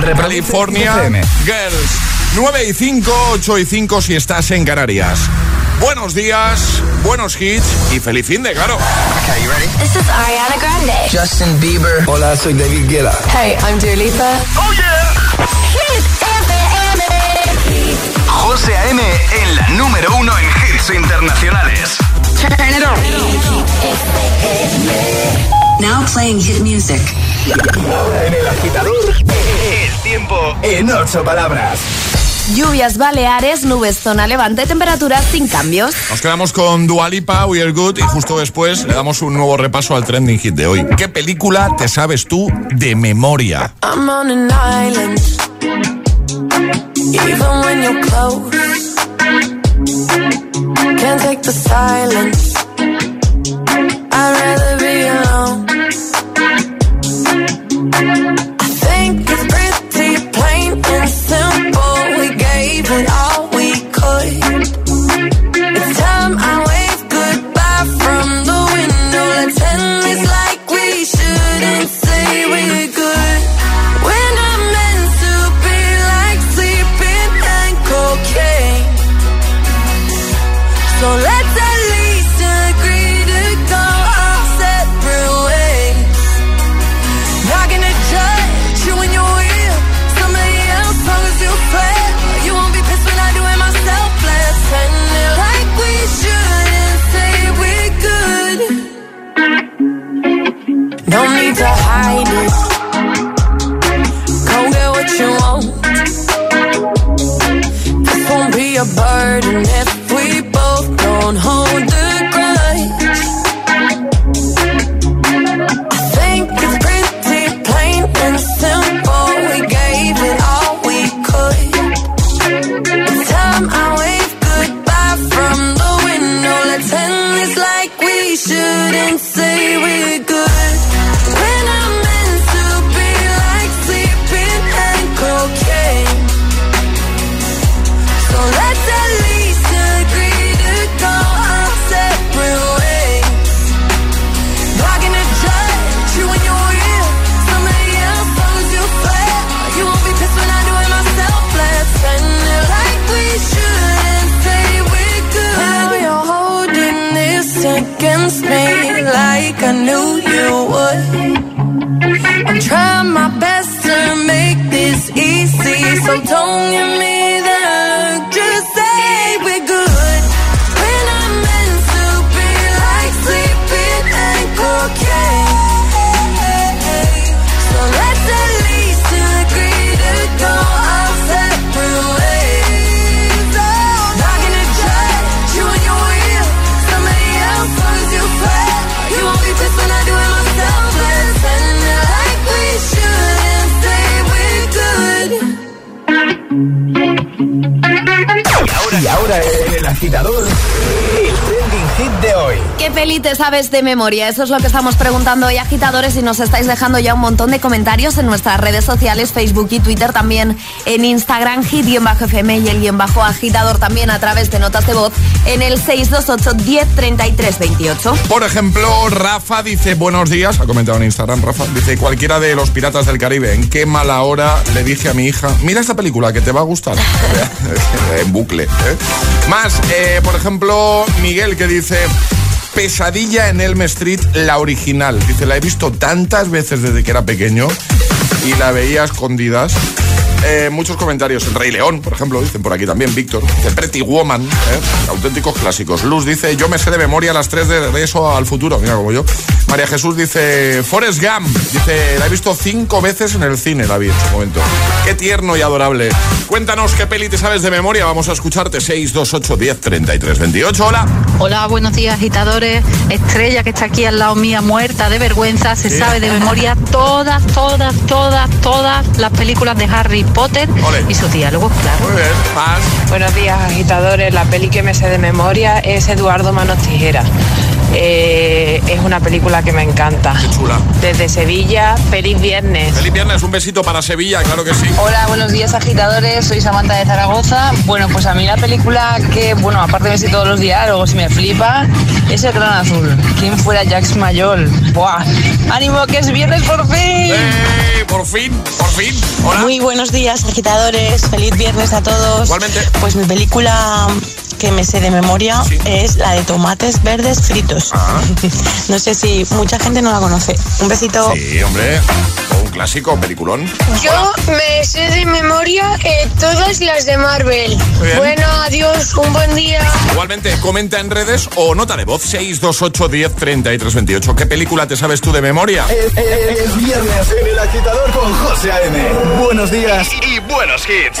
California Girls. 9 y 5, 8 y 5 si estás en Canarias. Buenos días, buenos hits y feliz fin de claro. Okay, you ready? This is Ariana Grande. Justin Bieber. Hola, soy David Guetta. Hey, I'm Dua Lipa. Oh yeah. Hit FM. José A.M. en la número uno en hits internacionales. Turn it on. Now playing hit music. En el agitador, el tiempo en ocho palabras. Lluvias baleares, nubes zona levante, temperaturas sin cambios. Nos quedamos con Dualipa, We Are Good y justo después le damos un nuevo repaso al trending hit de hoy. ¿Qué película te sabes tú de memoria? I'm on an island. Even when you're close, can't take the silence. I'd rather be alone. I think sabes de memoria? Eso es lo que estamos preguntando hoy, agitadores, y nos estáis dejando ya un montón de comentarios en nuestras redes sociales, Facebook y Twitter, también en Instagram, hit-fm y el guion bajo agitador también a través de notas de voz en el 628 1033 28. Por ejemplo, Rafa dice, buenos días, ha comentado en Instagram, Rafa, dice, cualquiera de los piratas del Caribe, en qué mala hora le dije a mi hija, mira esta película que te va a gustar. en bucle. ¿eh? Más, eh, por ejemplo, Miguel que dice, Pesadilla en Elm Street, la original. Dice, la he visto tantas veces desde que era pequeño y la veía escondidas. Eh, muchos comentarios. El Rey León, por ejemplo, dicen por aquí también. Víctor. The Pretty Woman. ¿eh? Auténticos clásicos. Luz dice, yo me sé de memoria las tres de, de eso al futuro. Mira como yo. María Jesús dice, Forrest Gump. Dice, la he visto cinco veces en el cine, la vi en su momento. Qué tierno y adorable. Cuéntanos qué peli te sabes de memoria. Vamos a escucharte. 628 10 33 28. Hola. Hola, buenos días, agitadores. Estrella, que está aquí al lado mía, muerta de vergüenza, se sabe de memoria todas, todas, todas, todas las películas de Harry Potter Ole. y sus diálogos, claro. Muy bien. Más. Buenos días, agitadores. La peli que me sé de memoria es Eduardo Manos Tijeras. Eh, es una película que me encanta. Qué chula. Desde Sevilla, feliz viernes. Feliz viernes, un besito para Sevilla, claro que sí. Hola, buenos días agitadores, soy Samantha de Zaragoza. Bueno, pues a mí la película que, bueno, aparte de ver todos los diálogos y me flipa, es El Gran Azul. ¿Quién fuera Jax Mayol? ¡Buah! ¡Ánimo que es viernes por fin! ¡Eh! Por fin, por fin. Hola. Muy buenos días, agitadores. Feliz viernes a todos. Igualmente. Pues mi película que me sé de memoria Sí. es la de tomates verdes fritos. Ah. no sé si mucha gente no la conoce. Un besito. Sí, hombre. Un clásico, peliculón. Yo me sé de memoria eh, todas las de Marvel. Bueno, adiós, un buen día. Igualmente, comenta en redes o nota de voz 628 10 33 28. ¿Qué película te sabes tú de memoria? Es, es- es viernes en el agitador con José A.M. Buenos días y buenos hits.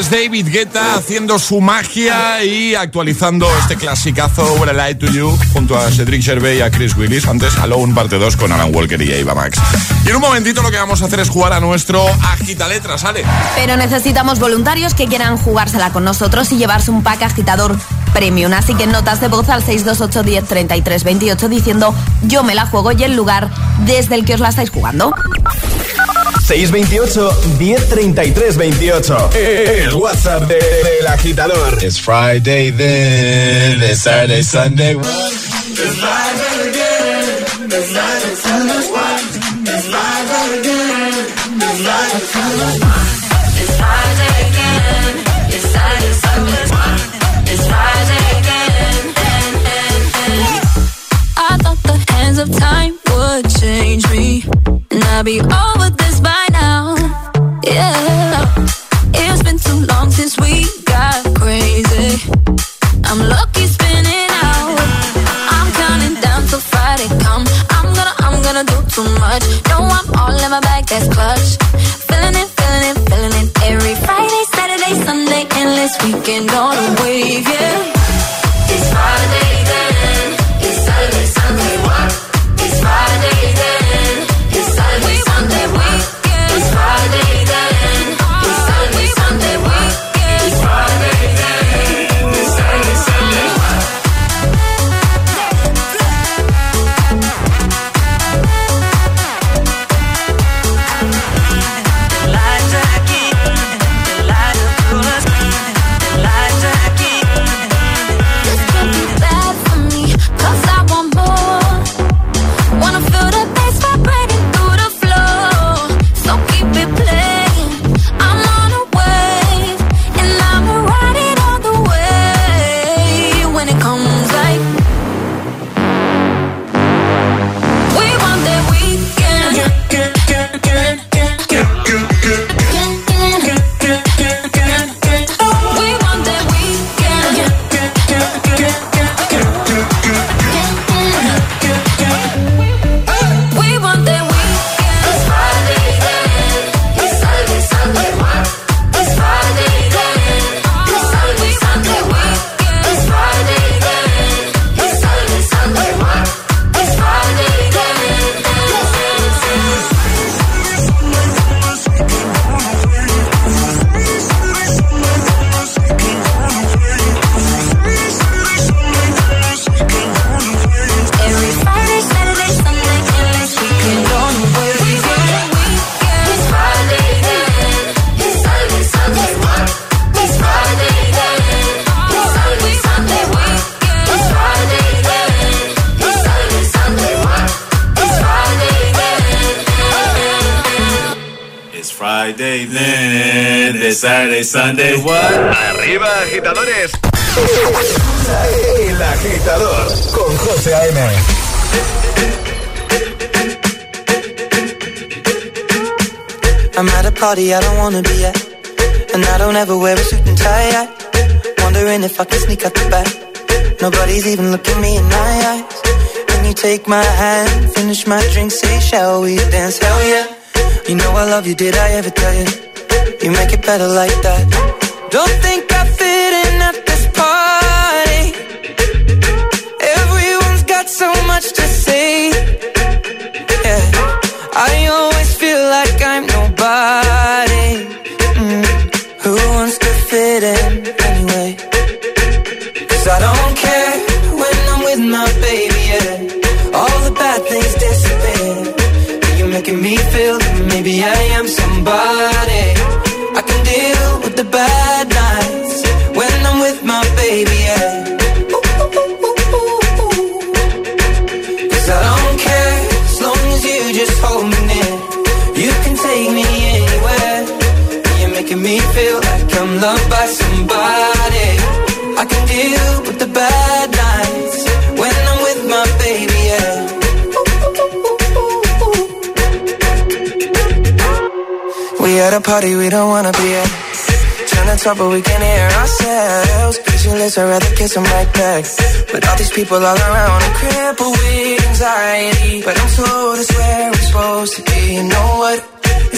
Francés David Guetta haciendo su magia y actualizando este clasicazo When I Lie to You junto a Cedric Gervais y a Chris Willis. Antes Alone parte 2 con Alan Walker y Ava Max. Y en un momentito lo que vamos a hacer es jugar a nuestro Agita Letras, ¿sale? Pero necesitamos voluntarios que quieran jugársela con nosotros y llevarse un pack agitador premium. Así que notas de voz al 628 10 33 28 diciendo yo me la juego y el lugar desde el que os la estáis jugando. 628 1033 28. El WhatsApp de- del agitador. It's Friday then, it's Saturday, Sunday. I thought the hands of time would change me, and I'd be Saturday, Sunday, what? Arriba, agitadores. El agitador con José A.M. I'm at a party I don't wanna be at. And I don't ever wear a suit and tie. I wondering if I can sneak out the back. Nobody's even looking me in my eyes. When you take my hand, finish my drink, say, shall we dance? Hell yeah. You know I love you, did I ever tell you? You make it better like that. Don't think I fit in at this party. Everyone's got so much to say. Yeah. I always feel like I'm nobody. Mm. Who wants to fit in anyway? Cause I don't care when I'm with my baby, yeah. All the bad things disappear. You're making me feel maybe I loved by somebody. I can deal with the bad nights when I'm with my baby, yeah. We at a party we don't wanna be at. Trying to talk but we can't hear ourselves. Pictureless, I'd rather kiss right back. But all these people all around are crippled with anxiety. But I'm told it's where we're supposed to be. You know what?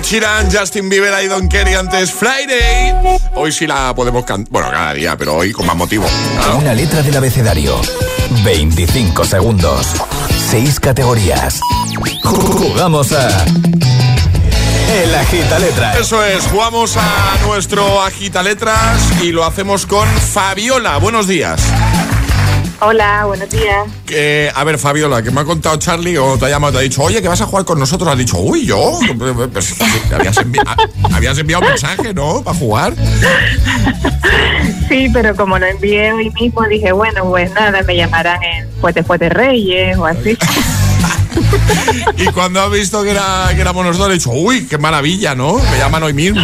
Ed Sheeran, Justin Bieber, I Don't Care y antes Friday. Hoy sí la podemos cantar. Bueno, cada día, pero hoy con más motivo. Una letra del abecedario. 25 segundos. 6 categorías. Jugamos a. El agita letras. Eso es, jugamos a nuestro Agita Letras y lo hacemos con Fabiola. Buenos días. Hola, buenos días. Que, a ver, Fabiola, que me ha contado Charlie o te ha llamado, te ha dicho, oye, que vas a jugar con nosotros. Has dicho, uy, yo. Pues, habías, envi- habías enviado un mensaje, ¿no? Para jugar. Sí, pero como lo envié hoy mismo, dije, bueno, pues nada, me llamarán en Fuete Fuete Reyes o así. Y cuando has visto que, era, que éramos nosotros, he dicho, uy, qué maravilla, ¿no? Me llaman hoy mismo.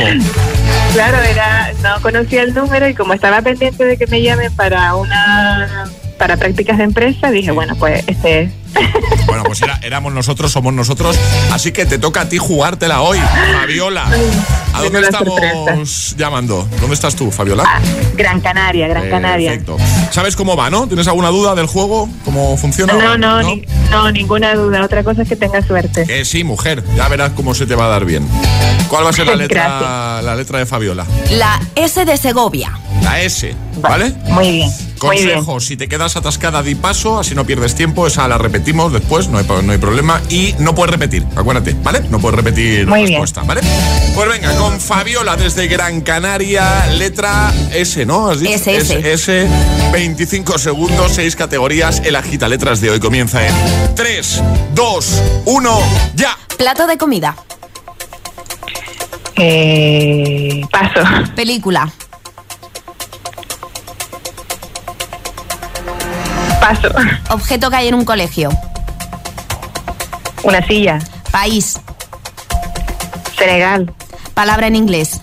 Claro, era, no conocía el número y como estaba pendiente de que me llamen para una para prácticas de empresa, dije, bueno, pues este es. Bueno, pues era- éramos nosotros, somos nosotros. Así que te toca a ti jugártela hoy, Fabiola. ¿A dónde estamos llamando? ¿Dónde estás tú, Fabiola? Gran Canaria, Gran Canaria. Perfecto. ¿Sabes cómo va, no? ¿Tienes alguna duda del juego? ¿Cómo funciona? No, no, ni- no, ninguna duda. Otra cosa es que tenga suerte. Que sí, mujer. Ya verás cómo se te va a dar bien. ¿Cuál va a ser la letra, la letra de Fabiola? La S de Segovia. La S, ¿vale? Muy bien. Muy bien. Consejo, si te quedas atascada, di paso, así no pierdes tiempo. Esa la repetimos después, no hay, no hay problema. Y no puedes repetir, acuérdate, ¿vale? No puedes repetir Muy la bien. respuesta, ¿vale? Pues venga, con Fabiola desde Gran Canaria, letra S, ¿no? ¿Has dicho? S, S. S, 25 segundos, 6 categorías. El agita letras de hoy comienza en 3, 2, 1, ya. Plato de comida. Eh, paso. Película. Paso. Objeto que hay en un colegio. Una silla. País. Senegal. Palabra en inglés.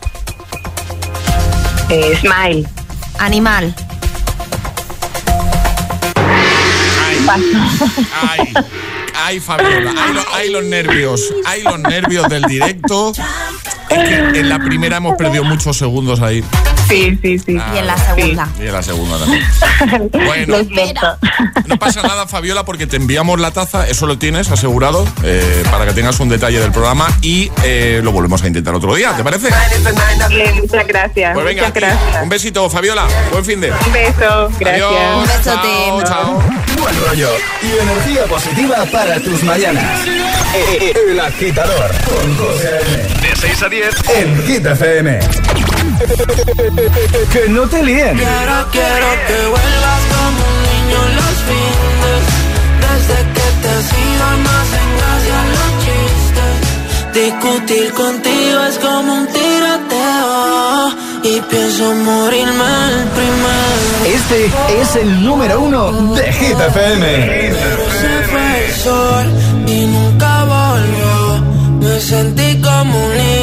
Eh, smile. Animal. Ay, ay, Fabiola, ay, lo- ay, los nervios, ay los nervios del directo. Es que en la primera hemos perdido muchos segundos ahí. Sí, sí, sí. Y en la segunda. Y en la segunda también. Bueno, no pasa nada, Fabiola, porque te enviamos la taza, eso lo tienes asegurado, eh, para que tengas un detalle del programa y eh, lo volvemos a intentar otro día, ¿te parece? Bien, muchas gracias. Pues venga, muchas gracias. un besito, Fabiola, buen fin de. Un beso. Gracias. Adiós. Un besote. Chao, chao. Buen rollo y energía positiva para tus mañanas. El agitador con José A.M. De 6 a 10. en Hit FM. Que no te líen. Quiero, quiero que vuelvas como un niño los fines. Desde que te has ido no hacen gracia los chistes. Discutir contigo es como un tiroteo. Y pienso morirme el primero. Este es el número uno de Hit FM. Se fue el sol y nunca volvió. Me sentí como un niño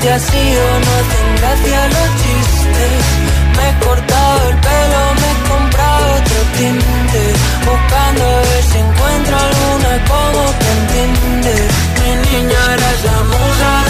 Desde que te has ido no hacen gracia los chistes. Me he cortado el pelo, me he comprado otro tinte. Buscando a ver si encuentro alguna como que entiende. Mi niña eres la musa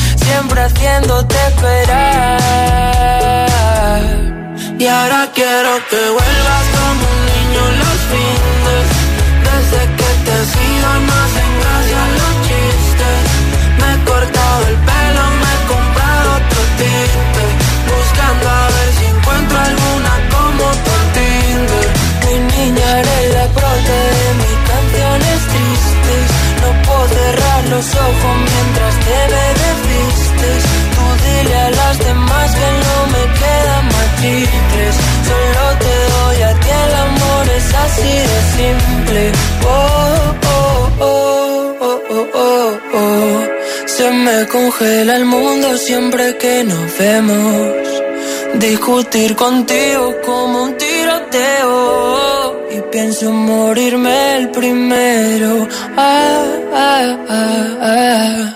siempre haciéndote esperar. Y ahora quiero que vuelvas como un niño los fines. Desde que te has ido no hacen gracia los chistes. Me he cortado el pelo, me he comprado otro tinte. Buscando a ver si encuentro alguna como tu Tinder. Mi niña eres la prota de mis canciones tristes. No puedo cerrar los ojos mientras te desvistes. Tú dile a las demás que no me quedan más triples. Solo te doy a ti el amor, es así de simple. Oh, oh, oh, oh, oh, oh, oh. Se me congela el mundo siempre que nos vemos. Discutir contigo como un tiroteo. Pienso morirme el primero. Ah, ah, ah, ah.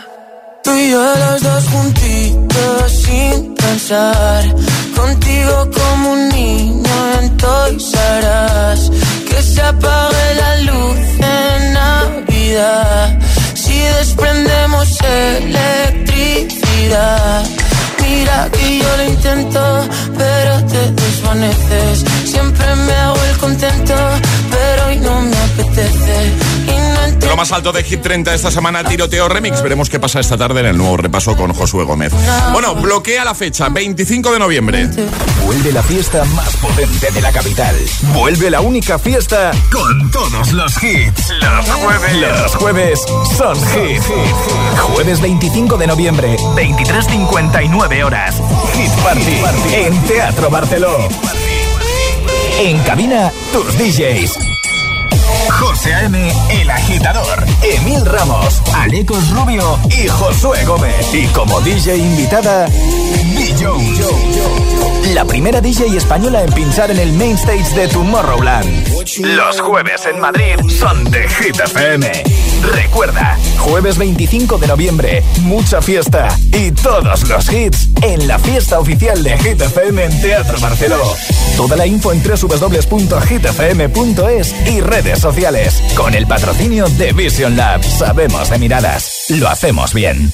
Tú y yo los dos juntitos sin pensar. Contigo como un niño en Toys. Que se apague la luz en Navidad. Si desprendemos electricidad. Mira que yo lo intento, pero te desvaneces. Siempre me hago el contento, pero hoy no me apetece. Lo más alto de Hit 30 esta semana, Tiroteo Remix. Veremos qué pasa esta tarde en el nuevo repaso con Josué Gómez. Bueno, bloquea la fecha, 25 de noviembre. Vuelve la fiesta más potente de la capital. Vuelve la única fiesta con todos los hits. Los jueves. Los jueves son hit. Jueves 25 de noviembre, 23.59 horas. Hit Party, en Teatro Barceló. En cabina, tus DJs. José A.M., El Agitador, Emil Ramos, Alecos Rubio y Josué Gómez. Y como DJ invitada, Jones. La primera DJ española en pinchar en el main stage de Tomorrowland. Los jueves en Madrid son de Hit FM. Recuerda, jueves 25 de noviembre, mucha fiesta y todos los hits en la fiesta oficial de Hit FM en Teatro Barceló. Toda la info en www.hitfm.es y redes sociales. Con el patrocinio de Vision Lab. Sabemos de miradas. Lo hacemos bien.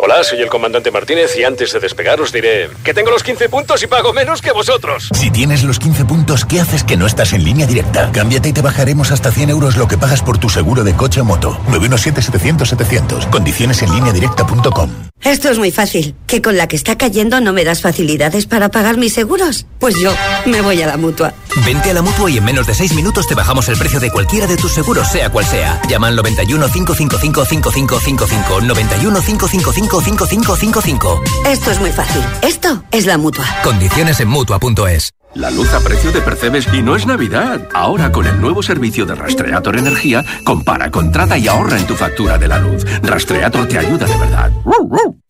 Hola, soy el comandante Martínez y antes de despegar os diré que tengo los 15 puntos y pago menos que vosotros. Si tienes los 15 puntos, ¿qué haces que no estás en línea directa? Cámbiate y te bajaremos hasta 100 euros lo que pagas por tu seguro de coche o moto. 917-700-700. Condiciones en línea directa.com. Esto es muy fácil. ¿Que con la que está cayendo no me das facilidades para pagar mis seguros? Pues yo me voy a la mutua. Vente a la mutua y en menos de 6 minutos te bajamos el precio de cualquiera de tus seguros, sea cual sea. Llama al 91 555 5555. 91 555 5555. Esto es muy fácil. Esto es la mutua. Condiciones en mutua.es. La luz a precio de Percebes y no es Navidad. Ahora con el nuevo servicio de Rastreator Energía, compara, contrata y ahorra en tu factura de la luz. Rastreator te ayuda de verdad.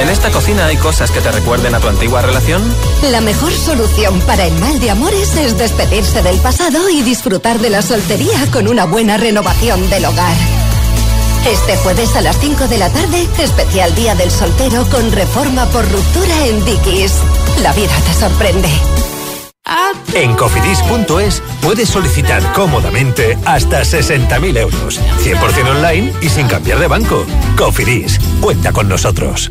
¿En esta cocina hay cosas que te recuerden a tu antigua relación? La mejor solución para el mal de amores es despedirse del pasado y disfrutar de la soltería con una buena renovación del hogar. Este jueves a las 5 de la tarde, especial Día del Soltero con reforma por ruptura en Dickies. La vida te sorprende. En cofidis.es puedes solicitar cómodamente hasta 60.000 euros, 100% online y sin cambiar de banco. Cofidis, cuenta con nosotros.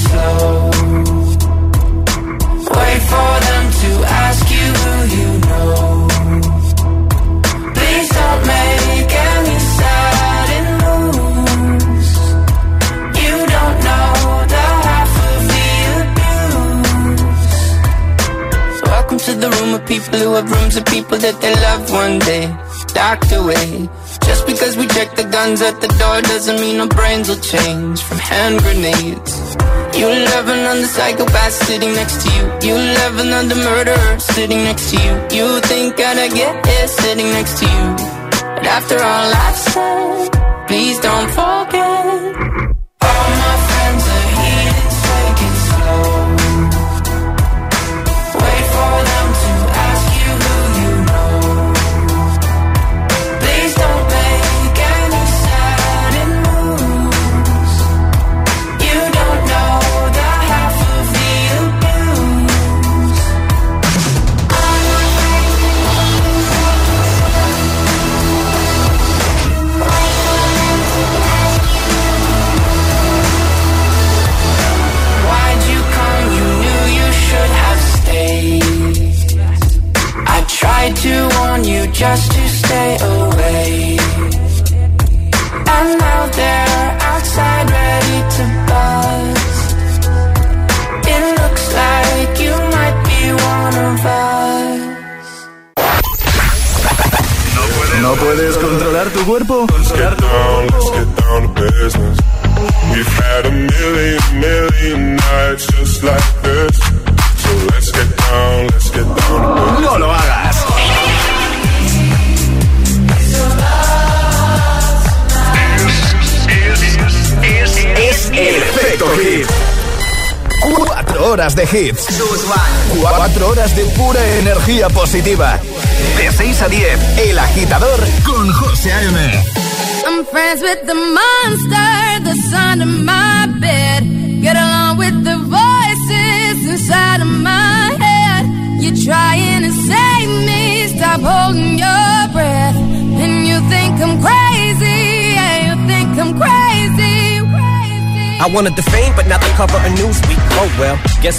Wait for them to ask you who you know. Please don't make any sudden moves. You don't know the half of the abuse. Welcome to the room of people who have rooms of people that they loved one day docked away. Just because we check the guns at the door doesn't mean our brains will change from hand grenades. You love another psychopath sitting next to you. You love another murderer sitting next to you. You think I'd get it sitting next to you. But after all I've said, please don't forget.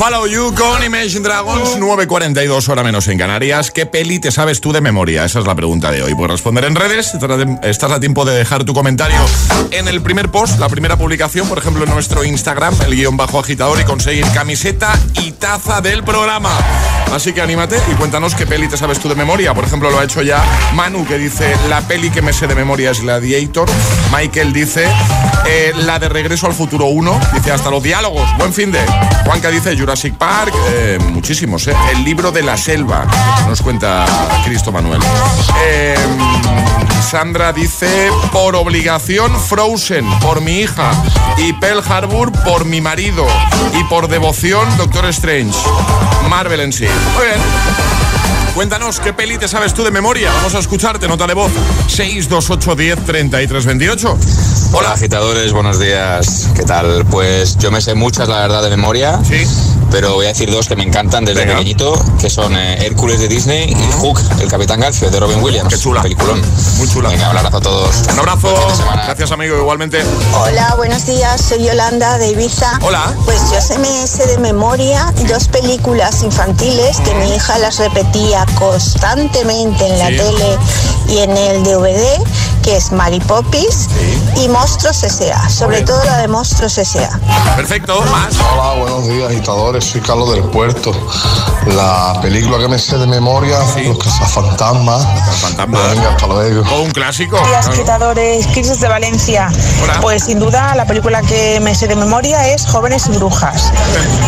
Follow You con Imagine Dragons, 9.42 hora menos en Canarias. ¿Qué peli te sabes tú de memoria? Esa es la pregunta de hoy. Puedes responder en redes. Estás a tiempo de dejar tu comentario en el primer post, la primera publicación, por ejemplo, en nuestro Instagram, el guion bajo agitador, y conseguir camiseta y taza del programa. Así que anímate y cuéntanos qué peli te sabes tú de memoria. Por ejemplo, lo ha hecho ya Manu, que dice, la peli que me sé de memoria es Gladiator. Michael dice, eh, la de Regreso al Futuro 1. Dice, hasta los diálogos. Buen fin de. Juanca dice, Jurassic Park. eh, muchísimos, ¿eh? El libro de la selva. Nos cuenta Cristo Manuel. Eh, Sandra dice, por obligación Frozen, por mi hija. Y Pearl Harbor por mi marido. Y por devoción Doctor Strange. Marvel en sí. Muy. Cuéntanos qué peli te sabes tú de memoria. Vamos a escucharte, nota de voz. 628 10 33 28. Hola agitadores, buenos días. ¿Qué tal? Pues yo me sé muchas, la verdad, de memoria. Sí. Pero voy a decir dos que me encantan desde Venga. pequeñito, que son eh, Hércules de Disney y Hook, el Capitán Garfio de Robin Williams. Qué chula. Peliculón. Muy chula. Venga, un abrazo a todos. Un abrazo. Gracias, amigo. Igualmente. Hola, buenos días. Soy Yolanda de Ibiza. Hola. Pues yo se me sé de memoria dos películas infantiles que mi hija las repetía constantemente en la Sí. tele y en el DVD, que es Mary Poppins y Monstruos S.A. Sobre todo la de Monstruos S.A. Perfecto, más. Hola, buenos días, agitadores. Soy Carlos del Puerto. La película que me sé de memoria, Los Cazafantasmas. Venga, hasta luego. un clásico. Días, agitadores. Crisis de Valencia. Pues sin duda la película que me sé de memoria es Jóvenes y Brujas.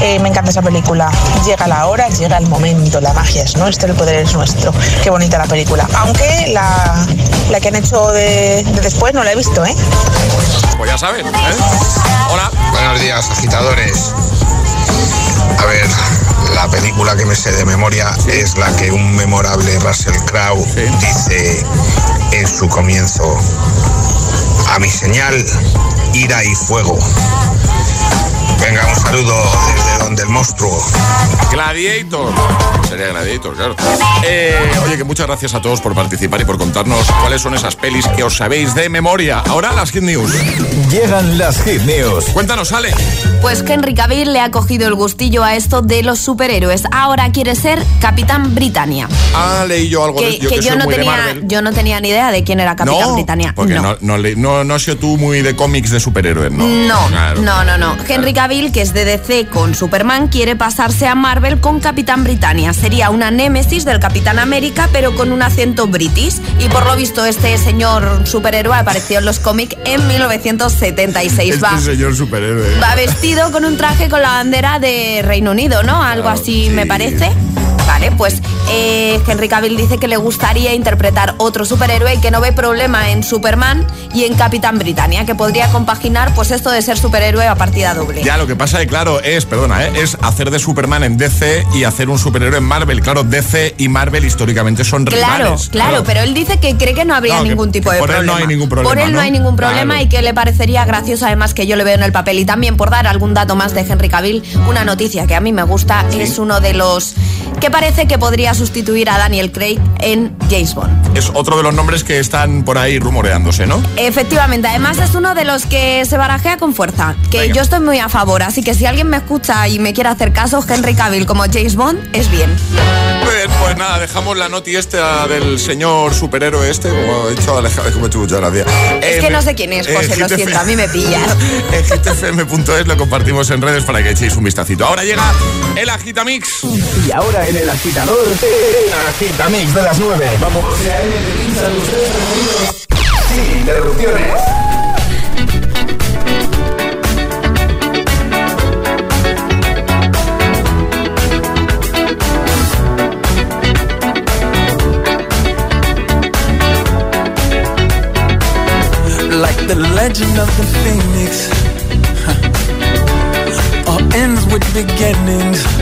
Eh, me encanta esa película. Llega la hora, llega el momento. La magia es nuestra, el poder es nuestro. Qué bonita la película. Aunque la, la que han hecho de, de después no la he visto, ¿eh? Pues ya saben. ¿eh? Hola. Buenos días, agitadores. A ver, la película que me sé de memoria es la que un memorable Russell Crowe dice en su comienzo. A mi señal, ira y fuego. Venga, un saludo desde donde el monstruo. Gladiator. Sería Gladiator, claro. Eh, oye, que muchas gracias a todos por participar y por contarnos cuáles son esas pelis que os sabéis de memoria. Ahora las Hit News. Llegan las Hit News. Cuéntanos, Ale. Pues Henry Cavill le ha cogido el gustillo a esto de los superhéroes. Ahora quiere ser Capitán Britannia. Ah, leí yo algo Que, de yo que que yo no tenía, yo no tenía ni idea de quién era Capitán no, Britannia. porque No. no, no, no has sido tú muy de cómics de superhéroes, ¿no? No, Claro. no, no, no. Henry Cavill, que es de DC con Superman, quiere pasarse a Marvel con Capitán Britannia. Sería una némesis del Capitán América, pero con un acento british. Y por lo visto, este señor superhéroe apareció en los cómics en 1976. Este Va, señor superhéroe. va vestido con un traje con la bandera de Reino Unido, ¿no? Algo así me parece. Vale, pues eh, Henry Cavill dice que le gustaría interpretar otro superhéroe y que no ve problema en Superman y en Capitán Britannia, que podría compaginar pues esto de ser superhéroe a partida doble. Ya, lo que pasa claro, es, perdona, ¿eh? es hacer de Superman en DC y hacer un superhéroe en Marvel. Claro, DC y Marvel históricamente son Claro, rivales. claro, pero él dice que cree que no habría No, que ningún tipo de por él problema. no hay ningún problema, Por él no, ¿no? hay ningún problema Claro. y que le parecería gracioso además que yo le veo en el papel. Y también por dar algún dato más de Henry Cavill, una noticia que a mí me gusta es uno de los que parece que podría sustituir a Daniel Craig en James Bond. Es otro de los nombres que están por ahí rumoreándose, ¿no? Efectivamente, además es uno de los que se barajea con fuerza, que yo estoy muy a favor, así que si alguien me escucha y me quiere hacer caso, Henry Cavill como James Bond es bien. Bien, pues nada, dejamos la noti esta del señor superhéroe este, como he dicho Alejandro, como he hecho muchas gracias. Es que no sé quién es, José, lo siento, a mí me pillas. En gtfm.es lo compartimos en redes para que echéis un vistacito. Ahora llega el Agitamix. Y ahora en el agitador, el Agitamix de las 9. Vamos. Sin interrupciones. like the legend of the phoenix. huh. All ends with beginnings.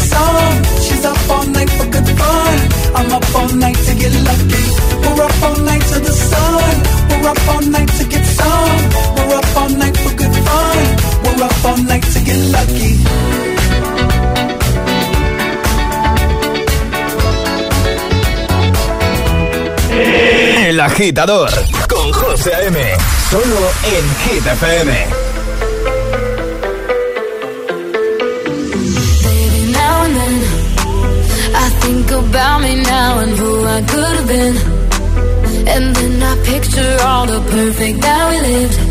get lucky. El agitador con José A.M. Solo en Hit FM. Baby, now and then I think about me now and who I could have been. And then I picture all the perfect that we lived.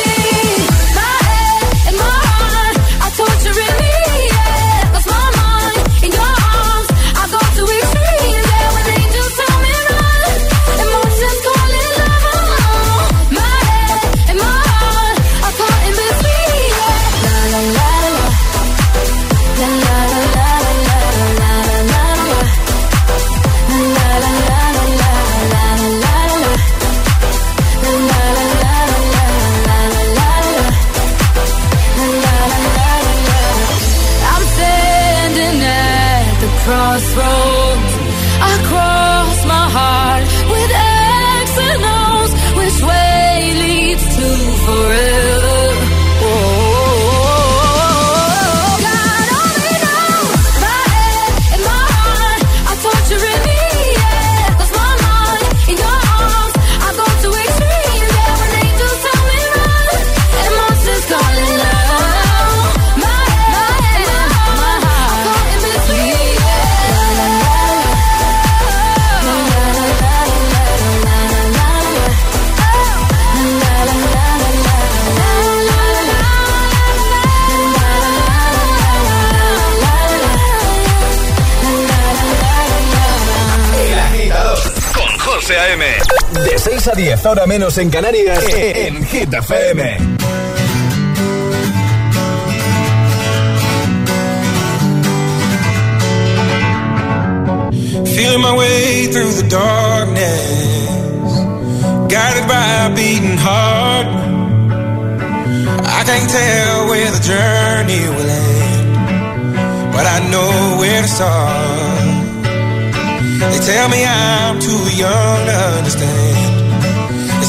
6 a 10, ahora menos en Canarias, en Hit FM. Feeling my way through the darkness, guided by a beating heart. I can't tell where the journey will end, but I know where to start. They tell me I'm too young to understand.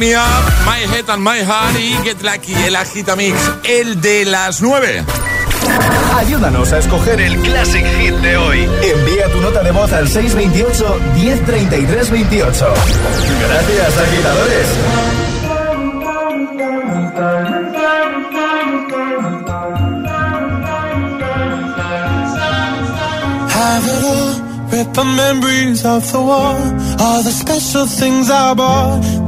Me Up, My Head and My Heart y Get Lucky, el Agitamix, el de las 9. Ayúdanos a escoger el Classic Hit de hoy. Envía tu nota de voz al 628 1033 28. Gracias, agitadores. have it all. Rip the memories of the war. All the special things I bought,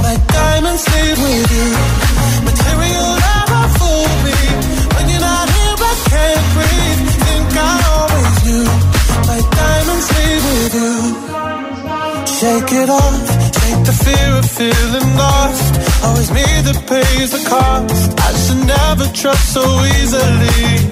My diamonds with you. Material never fooled me. When you're not here, I can't breathe. Think I always. My diamonds with you. Shake it off. Take the fear of feeling lost. Always me that pays the cost. I should never trust so easily.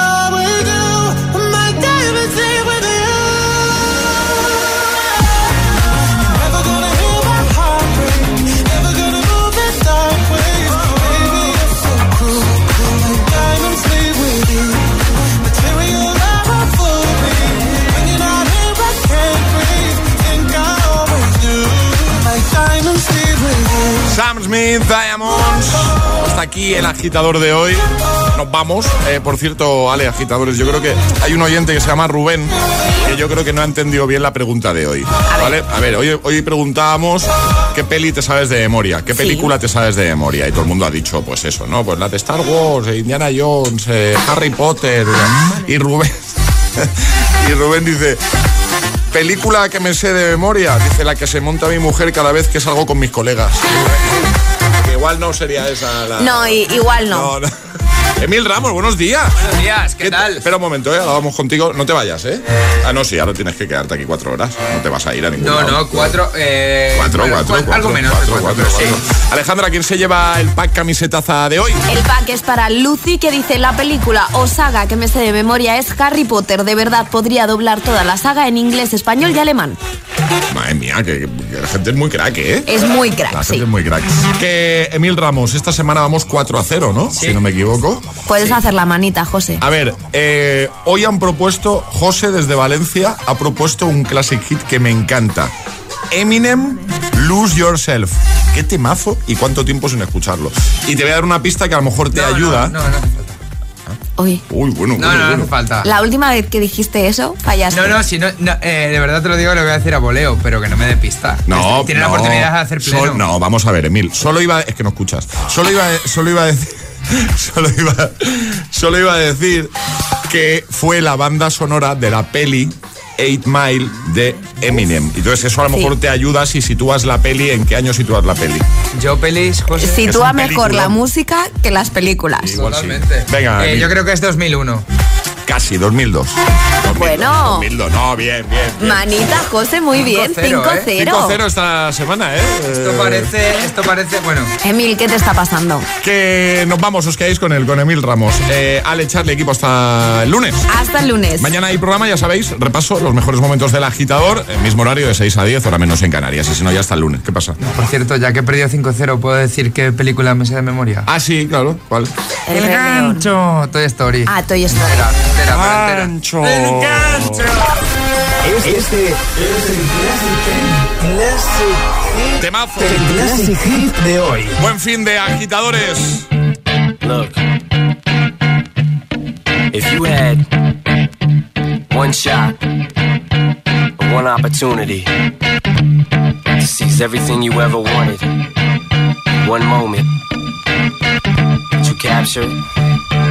Smith, Diamonds. Hasta aquí el agitador de hoy. Nos vamos. Eh, por cierto, Ale, agitadores, yo creo que hay un oyente que se llama Rubén que yo creo que no ha entendido bien la pregunta de hoy. ¿Vale? A ver, hoy, hoy preguntábamos qué peli te sabes de memoria, qué película te sabes de memoria. Y todo el mundo ha dicho, pues eso, ¿no? Pues la de Star Wars, eh, Indiana Jones, eh, Harry Potter. Y Rubén. y Rubén dice. Película que me sé de memoria, dice la que se monta mi mujer cada vez que salgo con mis colegas. Igual no sería esa la. No, igual no. No, no. Emil Ramos, buenos días. Buenos días, ¿qué tal? Espera un momento, ¿eh? Ahora vamos contigo. No te vayas, ¿eh? Ah, no, sí, ahora tienes que quedarte aquí cuatro horas. No te vas a ir a ningún No, lado. no, cuatro. Eh, Cuatro, bueno, cuatro, cu- cuatro, Algo menos. cuatro, cuatro, cuatro, cuatro. sí. Alejandra, ¿quién se lleva el pack camisetaza de hoy? El pack es para Lucy que dice la película o saga que me sé de memoria es Harry Potter. De verdad podría doblar toda la saga en inglés, español y alemán. Madre mía, que, que la gente es muy crack, ¿eh? Es muy crack, La gente sí. es muy crack. Que Emil Ramos, esta semana vamos 4 a 0, ¿no? Si no me equivoco. Puedes hacer la manita, José. A ver, eh, hoy han propuesto, José desde Valencia ha propuesto un classic hit que me encanta. Eminem, Lose Yourself. Qué temazo y cuánto tiempo sin escucharlo. Y te voy a dar una pista que a lo mejor te ayuda. No, no, no. Uy. Uy, bueno, No, bueno, no, no bueno. falta. La última vez que dijiste eso, fallaste. No, no, si no, no, eh, de verdad te lo digo, lo voy a decir a voleo, pero que no me dé pista. No, Tiene no, la oportunidad de hacer pleno. Sol- no, vamos a ver, Emil. Solo iba, es que no escuchas. Solo iba, solo iba a decir, solo iba, solo iba a decir que fue la banda sonora de la peli 8 Mile de Eminem. Entonces eso a lo Sí. mejor te ayuda si sitúas la peli, en qué año sitúas la peli. Yo pelis, José. Sitúa mejor la música que las películas. Igual sí. Totalmente. Venga, Eh, yo creo que es 2001. ¿Qué casi, 2002. Bueno. 2002, no, bien, bien. bien. Manita, José, muy bien. 5-0. 5-0 esta semana, ¿eh? Esto Eh, parece, esto parece, bueno. Emil, ¿qué te está pasando? Que nos vamos, os quedáis con él, con Emil Ramos. Eh, al echarle equipo hasta el lunes. Hasta el lunes. Mañana hay programa, ya sabéis, repaso los mejores momentos del agitador, el mismo horario de 6 a 10, hora menos en Canarias. Y si no, ya hasta el lunes. ¿Qué pasa? Por cierto, ya que he perdido 5-0, ¿puedo decir qué película me sé de memoria? Ah, sí, claro. ¿Cuál? El El gancho. Toy Story. Ah, Toy Story. Entera, pero entera. Gancho. El gancho. Este es el Classic, Temazo. el Classic Hit de hoy. Buen fin de agitadores. Look, if you had one shot, one opportunity to seize everything you ever wanted, one moment, did you capture it?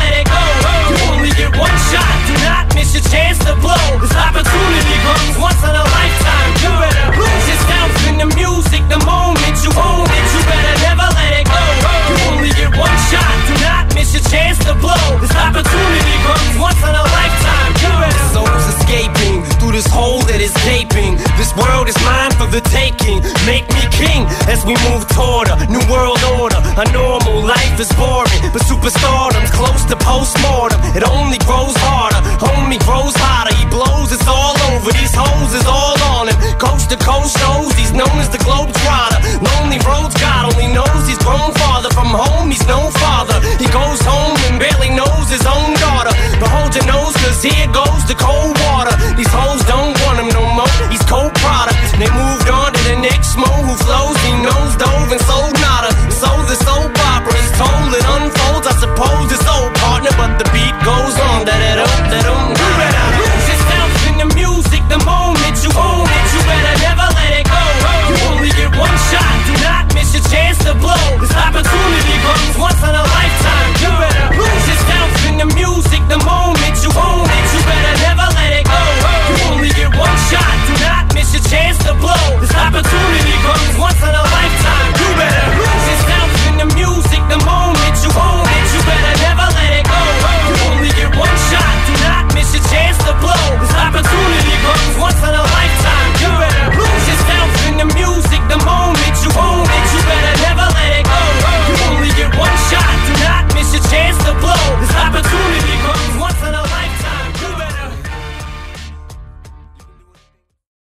We move toward a new world order. A normal life is boring, but superstardom's close to postmortem. It only grows harder, homie grows hotter. He blows, it's all over. These hoes is all on him. Coast to coast shows, he's known as the globe trotter. Lonely roads, God only knows he's grown farther from home. He's no father. He goes home and barely knows his own daughter. But hold your nose, cause here goes the cold